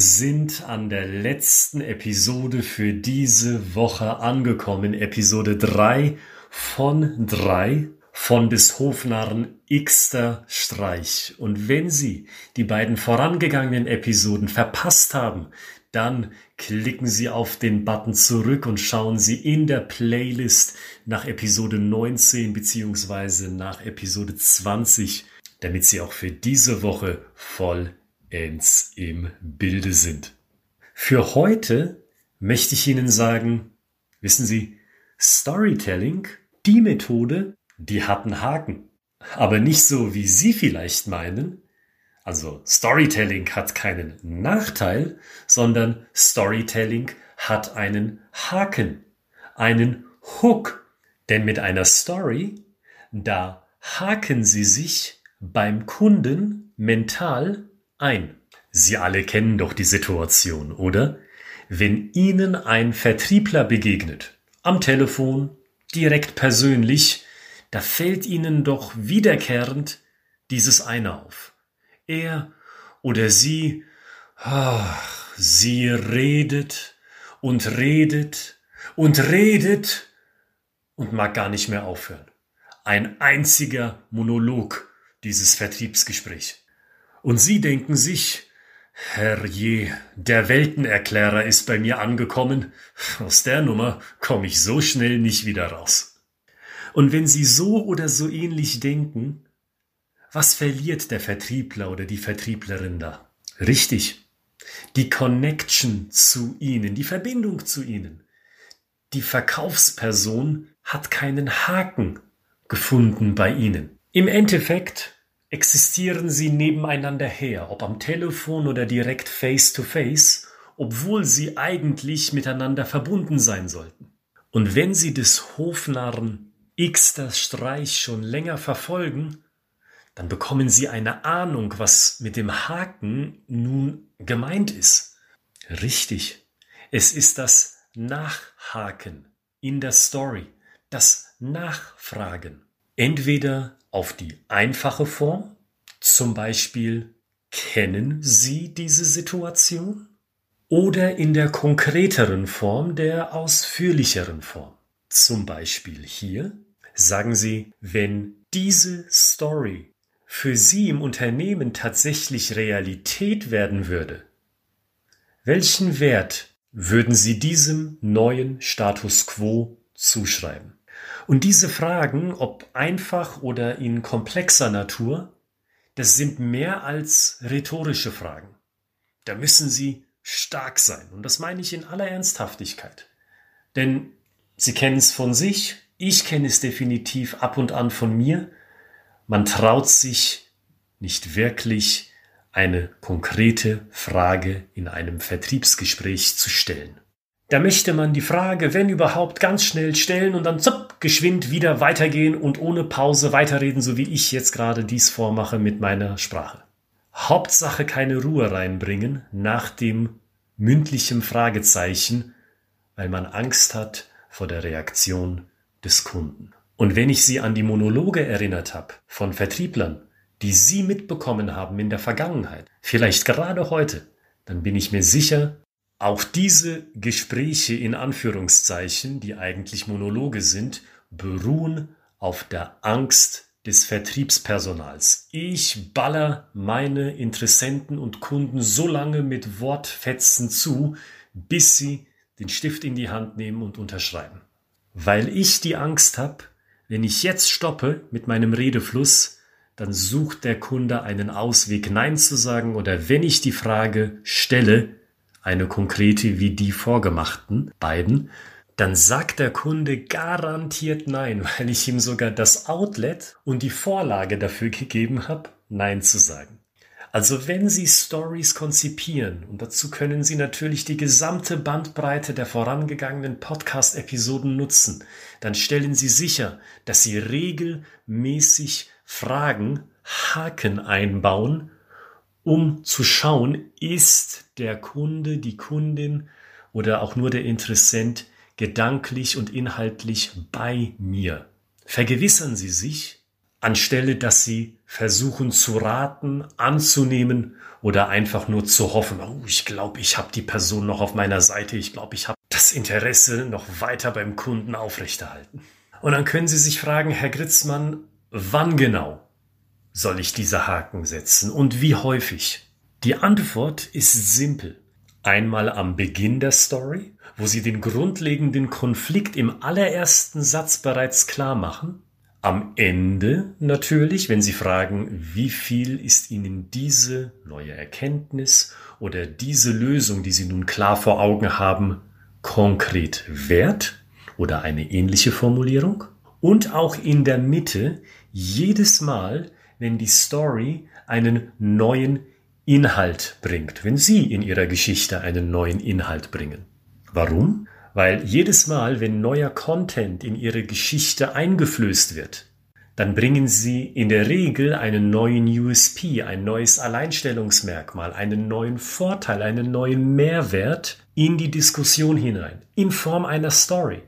sind an der letzten Episode für diese Woche angekommen. Episode 3 von 3 von des Hofnarren Xter Streich. Und wenn Sie die beiden vorangegangenen Episoden verpasst haben, dann klicken Sie auf den Button zurück und schauen Sie in der Playlist nach Episode 19 beziehungsweise nach Episode 20, damit Sie auch für diese Woche vollends im Bilde sind. Für heute möchte ich Ihnen sagen, wissen Sie, Storytelling, die Methode, die hat einen Haken. Aber nicht so, wie Sie vielleicht meinen. Also Storytelling hat keinen Nachteil, sondern Storytelling hat einen Haken, einen Hook. Denn mit einer Story, da haken Sie sich beim Kunden mental ein. Sie alle kennen doch die Situation, oder? Wenn Ihnen ein Vertriebler begegnet, am Telefon, direkt persönlich, da fällt ihnen doch wiederkehrend dieses eine auf. Er oder sie, ach, sie redet und redet und redet und mag gar nicht mehr aufhören. Ein einziger Monolog, dieses Vertriebsgespräch. Und sie denken sich, Herrje, der Weltenerklärer ist bei mir angekommen. Aus der Nummer komme ich so schnell nicht wieder raus. Und wenn Sie so oder so ähnlich denken, was verliert der Vertriebler oder die Vertrieblerin da? Richtig. Die Connection zu Ihnen, die Verbindung zu Ihnen. Die Verkaufsperson hat keinen Haken gefunden bei Ihnen. Im Endeffekt existieren sie nebeneinander her, ob am Telefon oder direkt face to face, obwohl sie eigentlich miteinander verbunden sein sollten. Und wenn Sie des Hofnarren X das Streich schon länger verfolgen, dann bekommen Sie eine Ahnung, was mit dem Haken nun gemeint ist. Richtig. Es ist das Nachhaken in der Story, das Nachfragen. Entweder auf die einfache Form, zum Beispiel kennen Sie diese Situation, oder in der konkreteren Form, der ausführlicheren Form. Zum Beispiel hier Sagen Sie, wenn diese Story für Sie im Unternehmen tatsächlich Realität werden würde, welchen Wert würden Sie diesem neuen Status quo zuschreiben? Und diese Fragen, ob einfach oder in komplexer Natur, das sind mehr als rhetorische Fragen. Da müssen Sie stark sein. Und das meine ich in aller Ernsthaftigkeit. Denn Sie kennen es von sich, ich kenne es definitiv ab und an von mir. Man traut sich nicht wirklich eine konkrete Frage in einem Vertriebsgespräch zu stellen. Da möchte man die Frage, wenn überhaupt, ganz schnell stellen und dann zupp, geschwind wieder weitergehen und ohne Pause weiterreden, so wie ich jetzt gerade dies vormache mit meiner Sprache. Hauptsache keine Ruhe reinbringen nach dem mündlichen Fragezeichen, weil man Angst hat vor der Reaktion des Kunden. Und wenn ich Sie an die Monologe erinnert habe von Vertrieblern, die Sie mitbekommen haben in der Vergangenheit, vielleicht gerade heute, dann bin ich mir sicher, auch diese Gespräche in Anführungszeichen, die eigentlich Monologe sind, beruhen auf der Angst des Vertriebspersonals. Ich baller meine Interessenten und Kunden so lange mit Wortfetzen zu, bis sie den Stift in die Hand nehmen und unterschreiben. Weil ich die Angst habe, wenn ich jetzt stoppe mit meinem Redefluss, dann sucht der Kunde einen Ausweg, Nein zu sagen oder wenn ich die Frage stelle, eine konkrete wie die vorgemachten beiden, dann sagt der Kunde garantiert Nein, weil ich ihm sogar das Outlet und die Vorlage dafür gegeben habe, Nein zu sagen. Also wenn Sie Stories konzipieren, und dazu können Sie natürlich die gesamte Bandbreite der vorangegangenen Podcast-Episoden nutzen, dann stellen Sie sicher, dass Sie regelmäßig Fragen, Haken einbauen, um zu schauen, ist der Kunde, die Kundin oder auch nur der Interessent gedanklich und inhaltlich bei mir. Vergewissern Sie sich, anstelle dass sie versuchen zu raten, anzunehmen oder einfach nur zu hoffen, oh, ich glaube, ich habe die Person noch auf meiner Seite, ich glaube, ich habe das Interesse noch weiter beim Kunden aufrechterhalten. Und dann können Sie sich fragen, Herr Gritzmann, wann genau soll ich diese Haken setzen und wie häufig? Die Antwort ist simpel. Einmal am Beginn der Story, wo Sie den grundlegenden Konflikt im allerersten Satz bereits klar machen am Ende natürlich, wenn Sie fragen, wie viel ist Ihnen diese neue Erkenntnis oder diese Lösung, die Sie nun klar vor Augen haben, konkret wert oder eine ähnliche Formulierung? Und auch in der Mitte jedes Mal, wenn die Story einen neuen Inhalt bringt, wenn Sie in Ihrer Geschichte einen neuen Inhalt bringen. Warum? Weil jedes Mal, wenn neuer Content in ihre Geschichte eingeflößt wird, dann bringen sie in der Regel einen neuen USP, ein neues Alleinstellungsmerkmal, einen neuen Vorteil, einen neuen Mehrwert in die Diskussion hinein, in Form einer Story.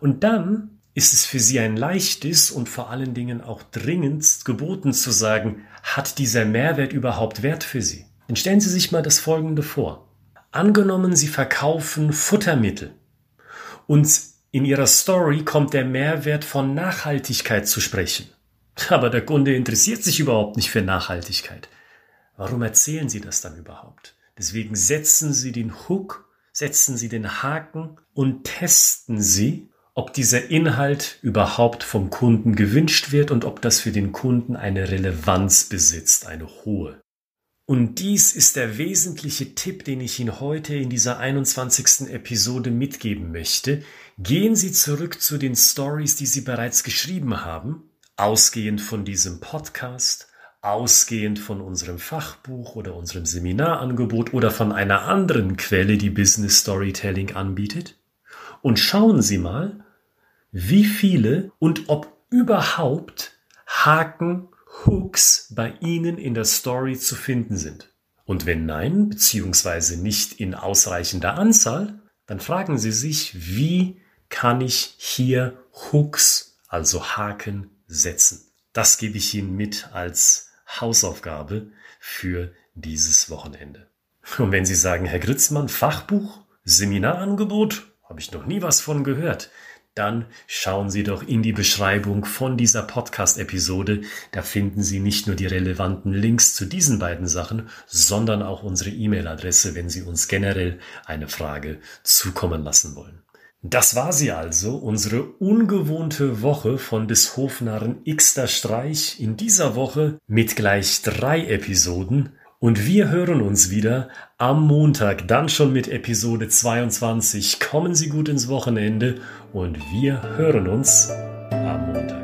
Und dann ist es für sie ein leichtes und vor allen Dingen auch dringendst geboten zu sagen, hat dieser Mehrwert überhaupt Wert für sie? Dann stellen Sie sich mal das Folgende vor. Angenommen, Sie verkaufen Futtermittel und in Ihrer Story kommt der Mehrwert von Nachhaltigkeit zu sprechen. Aber der Kunde interessiert sich überhaupt nicht für Nachhaltigkeit. Warum erzählen Sie das dann überhaupt? Deswegen setzen Sie den Hook, setzen Sie den Haken und testen Sie, ob dieser Inhalt überhaupt vom Kunden gewünscht wird und ob das für den Kunden eine Relevanz besitzt, eine hohe. Und dies ist der wesentliche Tipp, den ich Ihnen heute in dieser 21. Episode mitgeben möchte. Gehen Sie zurück zu den Stories, die Sie bereits geschrieben haben, ausgehend von diesem Podcast, ausgehend von unserem Fachbuch oder unserem Seminarangebot oder von einer anderen Quelle, die Business Storytelling anbietet. Und schauen Sie mal, wie viele und ob überhaupt Haken Hooks bei Ihnen in der Story zu finden sind. Und wenn nein, beziehungsweise nicht in ausreichender Anzahl, dann fragen Sie sich, wie kann ich hier Hooks, also Haken, setzen? Das gebe ich Ihnen mit als Hausaufgabe für dieses Wochenende. Und wenn Sie sagen, Herr Gritzmann, Fachbuch, Seminarangebot, habe ich noch nie was von gehört, dann schauen Sie doch in die Beschreibung von dieser Podcast-Episode. Da finden Sie nicht nur die relevanten Links zu diesen beiden Sachen, sondern auch unsere E-Mail-Adresse, wenn Sie uns generell eine Frage zukommen lassen wollen. Das war sie also, unsere ungewohnte Woche von des Hofnarren Xter Streich in dieser Woche mit gleich drei Episoden und wir hören uns wieder am Montag, dann schon mit Episode 22. Kommen Sie gut ins Wochenende und wir hören uns am Montag.